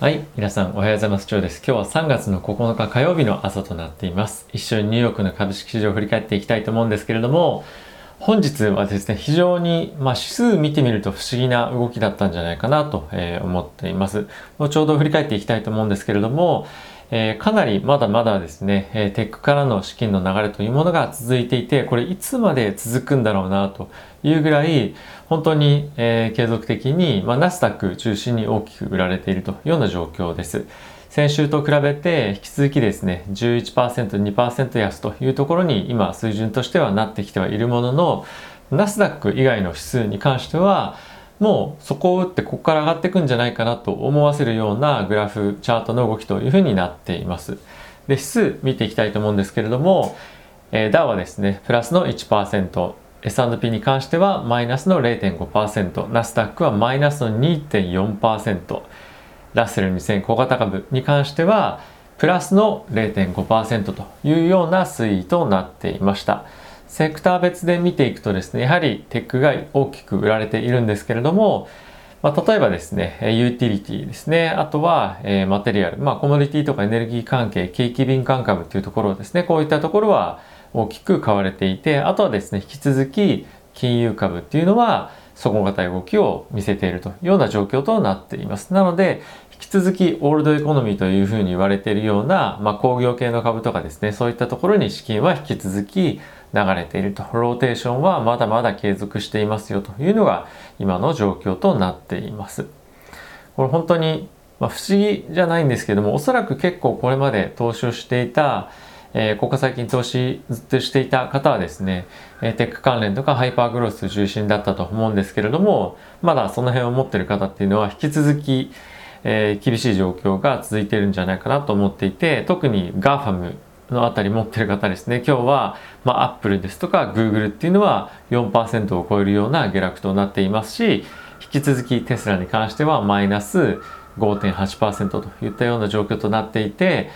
はい、皆さんおはようございます。今日です。今日は3月の9日火曜日の朝となっています。一緒にニューヨークの株式市場を振り返っていきたいと思うんですけれども、本日はですね、非常に、まあ、指数見てみると不思議な動きだったんじゃないかなと、えー、思っています。ちょうど振り返っていきたいと思うんですけれども、えー、かなりまだまだですね、えー、テックからの資金の流れというものが続いていて、これいつまで続くんだろうなというぐらい、本当に、えー、継続的に、まあ、ナスダック中心に大きく売られているというような状況です。先週と比べて引き続きですね、11%、2%安というところに今水準としてはなってきてはいるものの、ナスダック以外の指数に関しては、もうそこを打ってここから上がっていくんじゃないかなと思わせるようなグラフ、チャートの動きというふうになっています。で、指数見ていきたいと思うんですけれども、えー、ダウはですね、プラスの1%、S&P に関してはマイナスの0.5%、ナスダックはマイナスの2.4%、ラッセル2000小型株に関してはプラスの0.5%というような推移となっていました。セクター別で見ていくとですね、やはりテックが大きく売られているんですけれども、まあ、例えばですね、ユーティリティですね、あとは、えー、マテリアル、まあ、コモディティとかエネルギー関係、景気敏感株というところですね、こういったところは大きく買われていて、あとはですね、引き続き金融株っていうのは底堅い動きを見せているというような状況となっています。なので、引き続きオールドエコノミーというふうに言われているような、まあ、工業系の株とかですね、そういったところに資金は引き続き流れていると。ローテーションはまだまだ継続していますよというのが今の状況となっています。これ本当に、まあ、不思議じゃないんですけども、おそらく結構これまで投資をしていたえー、ここ最近投資ずっとしていた方はですね、えー、テック関連とかハイパーグロス中心だったと思うんですけれども、まだその辺を持ってる方っていうのは引き続き、えー、厳しい状況が続いているんじゃないかなと思っていて、特に GAFAM のあたり持ってる方ですね、今日は、まあ、Apple ですとか Google っていうのは4%を超えるような下落となっていますし、引き続きテスラに関してはマイナス5.8%といったような状況となっていて、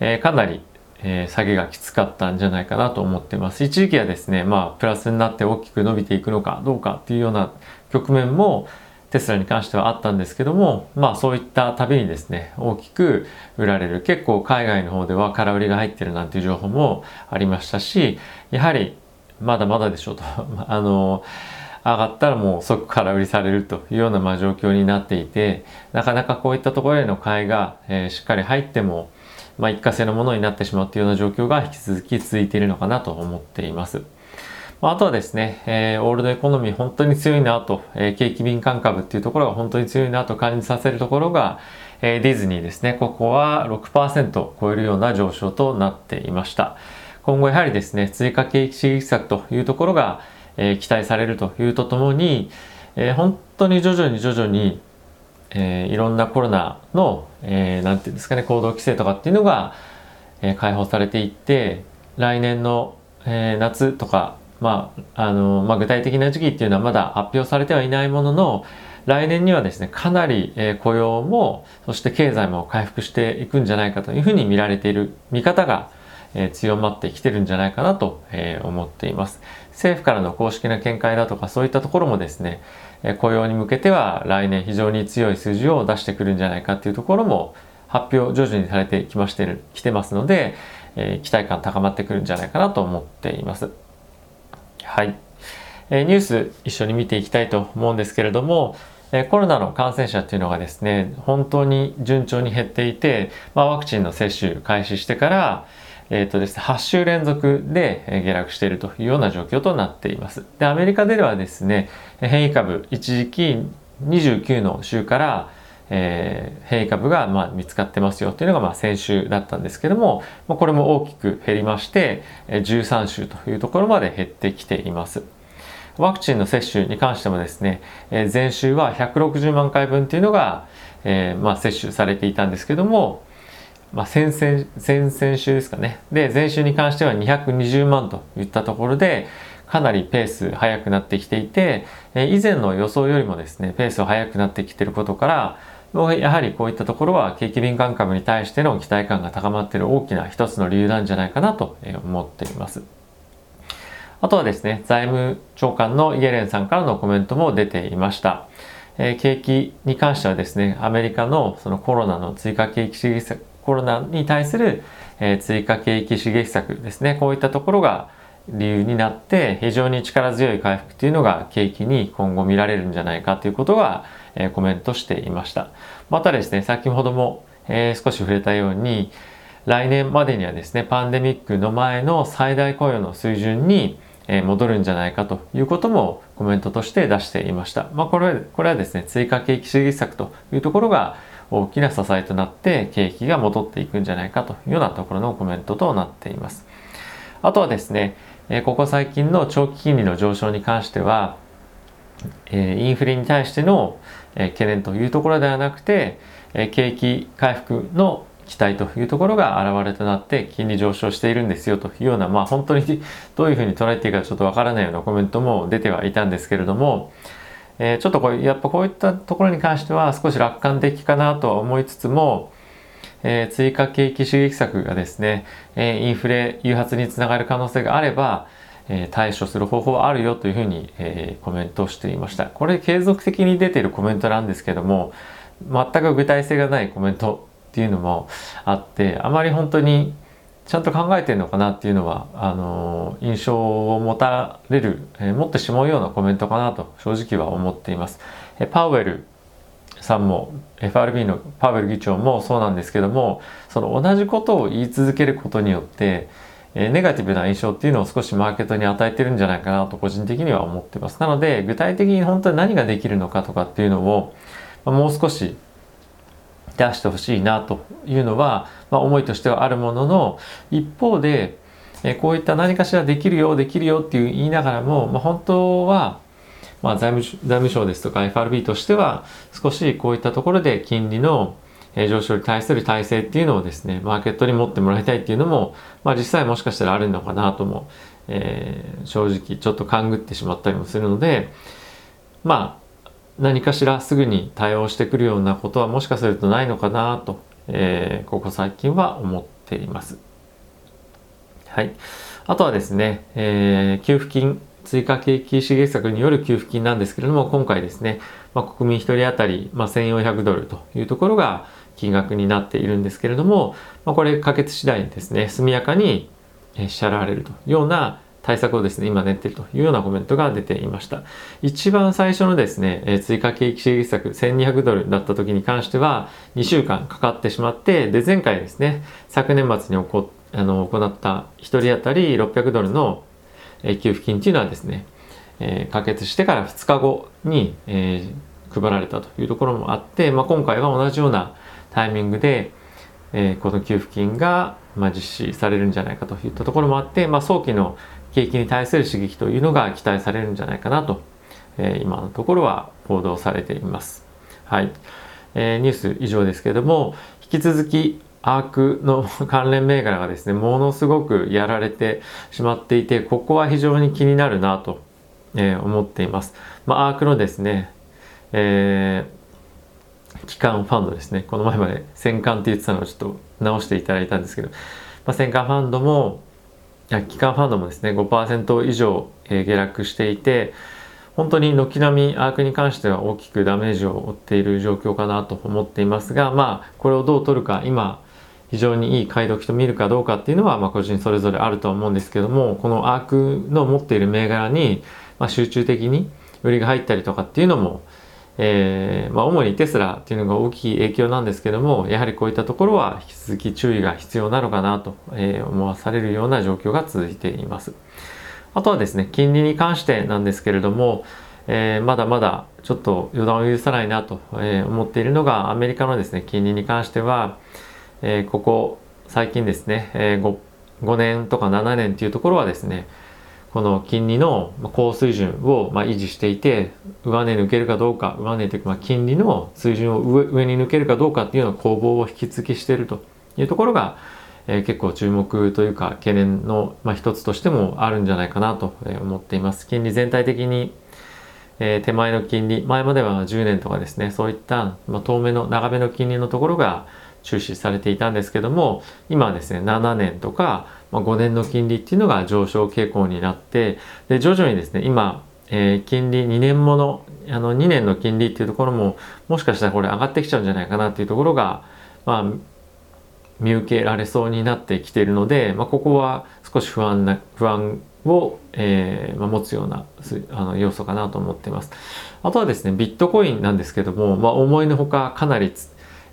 えー、かなりえー、下げがきつかったんじゃないかなと思ってます。一時期はですね、まあ、プラスになって大きく伸びていくのかどうかっていうような局面もテスラに関してはあったんですけども、まあそういったたびにですね、大きく売られる。結構海外の方では空売りが入ってるなんていう情報もありましたし、やはりまだまだでしょうと。あの、上がったらもう即空売りされるというようなま状況になっていて、なかなかこういったところへの買いが、えー、しっかり入っても、まあ、一過性のものになってしまうというような状況が引き続き続いているのかなと思っています。あとはですね、えー、オールドエコノミー本当に強いなと、えー、景気敏感株っていうところが本当に強いなと感じさせるところが、えー、ディズニーですね。ここは6%を超えるような上昇となっていました。今後やはりですね、追加景気刺激策というところが、え、期待されるというとともに、え、本当に徐々に徐々にえー、いろんなコロナの、えー、なんていうんですかね、行動規制とかっていうのが、えー、解放されていって、来年の、えー、夏とか、まあ、あの、まあ、具体的な時期っていうのはまだ発表されてはいないものの、来年にはですね、かなり、えー、雇用も、そして経済も回復していくんじゃないかというふうに見られている見方が、えー、強まってきてるんじゃないかなと、えー、思っています。政府からの公式な見解だとかそういったところもですね、えー、雇用に向けては来年非常に強い数字を出してくるんじゃないかっていうところも発表徐々にされてきましてる、来てますので、え期待感高まってくるんじゃないかなと思っています。はい。えニュース一緒に見ていきたいと思うんですけれども、えコロナの感染者っていうのがですね、本当に順調に減っていて、まあ、ワクチンの接種開始してから、えっ、ー、とですね、8週連続で下落しているというような状況となっています。で、アメリカではですね、変異株、一時期29の週から、えー、変異株がまあ見つかってますよというのがまあ先週だったんですけども、まあ、これも大きく減りまして、13週というところまで減ってきています。ワクチンの接種に関してもですね、え前週は160万回分というのが、えー、まあ接種されていたんですけども、まあ、先々先々週ですかね。で、前週に関しては220万といったところで、かなりペース速くなってきていて、え以前の予想よりもですね、ペース速くなってきてることから、やはりこういったところは景気敏感株に対しての期待感が高まっている大きな一つの理由なんじゃないかなと思っています。あとはですね、財務長官のイエレンさんからのコメントも出ていました。え、景気に関してはですね、アメリカのそのコロナの追加景気、コロナに対する、え、追加景気刺激策ですね、こういったところが理由になって非常に力強い回復というのが景気に今後見られるんじゃないかということが、え、コメントしていました。またですね、先ほども、え、少し触れたように、来年までにはですね、パンデミックの前の最大雇用の水準に戻るんじゃないかということもコメントとして出していました。まあ、これこれはですね、追加景気刺激策というところが大きな支えとなって景気が戻っていくんじゃないかというようなところのコメントとなっています。あとはですね、ここ最近の長期金利の上昇に関しては、インフレに対しての懸念というところではなくて、景気回復の期待というところが現れとなって金利上昇しているんですよというような、まあ本当にどういうふうに捉えていいかちょっとわからないようなコメントも出てはいたんですけれども、えー、ちょっとこうやっぱこういったところに関しては少し楽観的かなとは思いつつも、えー、追加景気刺激策がですね、えー、インフレ誘発につながる可能性があれば、え対処する方法はあるよというふうに、えコメントをしていました。これ継続的に出ているコメントなんですけども、全く具体性がないコメントっていうのもあってあまり本当にちゃんと考えてるのかなっていうのはあの印象を持たれる、えー、持ってしまうようなコメントかなと正直は思っています。えパウエルさんも FRB のパウエル議長もそうなんですけどもその同じことを言い続けることによってえネガティブな印象っていうのを少しマーケットに与えてるんじゃないかなと個人的には思ってます。なので具体的に本当に何ができるのかとかっていうのをまもう少し出してほしいなというのは、まあ、思いとしてはあるものの一方で、えこういった何かしらできるよできるよっていう言いながらも、まあ、本当は、まあ、財務財務省ですとか FRB としては少しこういったところで金利の上昇に対する体制っていうのをですねマーケットに持ってもらいたいっていうのも、まあ、実際もしかしたらあるのかなとも、えー、正直ちょっと勘ぐってしまったりもするのでまあ何かしらすぐに対応してくるようなことはもしかするとないのかなと、えー、ここ最近は思っています。はい。あとはですね、えー、給付金、追加景気刺激策による給付金なんですけれども、今回ですね、まあ、国民1人当たり、まあ、1400ドルというところが金額になっているんですけれども、まあ、これ可決次第にですね、速やかに支払われるというような対策をですね、今練っているというようなコメントが出ていました。一番最初のですね、え追加景気刺激策1200ドルだった時に関しては2週間かかってしまって、で、前回ですね、昨年末に起こあの行った1人当たり600ドルの給付金というのはですね、えー、可決してから2日後に、えー、配られたというところもあって、まあ、今回は同じようなタイミングで、えー、この給付金が、まあ、実施されるんじゃないかといったところもあって、まあ、早期の景気に対する刺激というのが期待されるんじゃないかなと、えー、今のところは報道されています。はい。えー、ニュース以上ですけれども、引き続きアークの関連銘柄がですね、ものすごくやられてしまっていて、ここは非常に気になるなと、えー、思っています。まあ、アークのですね、えー、機関ファンドですね。この前まで戦艦って言ってたのをちょっと直していただいたんですけど、まあ、戦艦ファンドも、機関ファンドもですね5%以上、えー、下落していて本当に軒並みアークに関しては大きくダメージを負っている状況かなと思っていますがまあこれをどう取るか今非常にいい買い時と見るかどうかっていうのは、まあ、個人それぞれあるとは思うんですけどもこのアークの持っている銘柄に、まあ、集中的に売りが入ったりとかっていうのもえー、まあ、主にテスラっていうのが大きい影響なんですけどもやはりこういったところは引き続き注意が必要なのかなと、えー、思わされるような状況が続いています。あとはですね金利に関してなんですけれども、えー、まだまだちょっと予断を許さないなと、え思っているのがアメリカのですね金利に関しては、えここ最近ですね、え 5, 5年とか7年っていうところはですねこの金利の高水準をま維持していて上値抜けるかどうか上値というかま金利の水準を上上に抜けるかどうかっていうの攻防を引き続きしているというところが、えー、結構注目というか懸念の、まあ、一つとしてもあるんじゃないかなと思っています。金利全体的にえー、手前の金利前までは10年とかですねそういった、まあ、遠目の長めの金利のところが注視されていたんですけども今はですね7年とか、5年の金利っていうのが上昇傾向になってで徐々にですね今えー、金利2年ものあの2年の金利っていうところももしかしたらこれ上がってきちゃうんじゃないかなっていうところが、まあ、見受けられそうになってきているので、まあ、ここは少し不安な不安を、えーまあ、持つようなあの要素かなと思っています。あとはですねビットコインなんですけども、まあ、思いのほかかなり、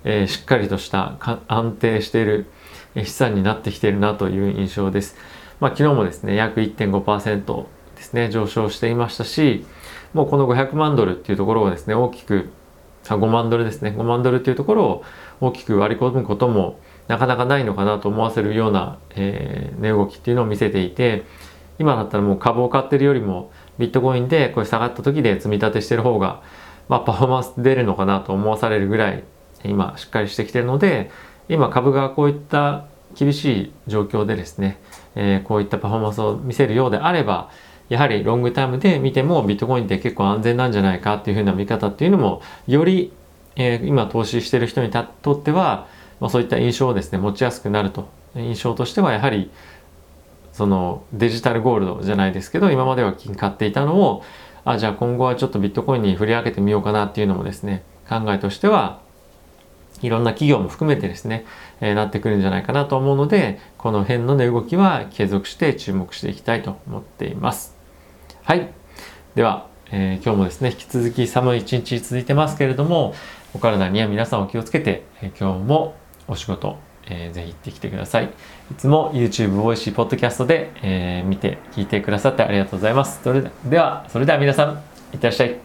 えー、しっかりとした安定している資産になってきているなという印象です。まあ、昨日もですね約1.5%ですね上昇していましたしもうこの500万ドルっていうところをですね大きくあ5万ドルですね5万ドルっていうところを大きく割り込むこともなかなかないのかなと思わせるような、えー、値動きっていうのを見せていて今だったらもう株を買ってるよりもビットコインでこれ下がった時で積み立てしてる方が、まあ、パフォーマンス出るのかなと思わされるぐらい今しっかりしてきてるので今株がこういった厳しい状況でですね、えー、こういったパフォーマンスを見せるようであればやはりロングタイムで見てもビットコインって結構安全なんじゃないかっていうふうな見方っていうのもより、えー、今投資してる人にとっては、まあ、そういった印象をですね持ちやすくなると。印象としてはやはりそのデジタルゴールドじゃないですけど今までは金買っていたのをあじゃあ今後はちょっとビットコインに振り分けてみようかなっていうのもですね考えとしてはいろんな企業も含めてですね、えー、なってくるんじゃないかなと思うのでこの辺の値動きは継続して注目していきたいと思っていますはいでは、えー、今日もですね引き続き寒い一日続いてますけれどもお体には皆さんお気をつけて、えー、今日もお仕事えー、ぜひ行ってきてください。いつも YouTube、ボイシー、ポッドキャストで、えー、見て、聞いてくださってありがとうございます。それでは、それでは皆さん、いってらっしゃい。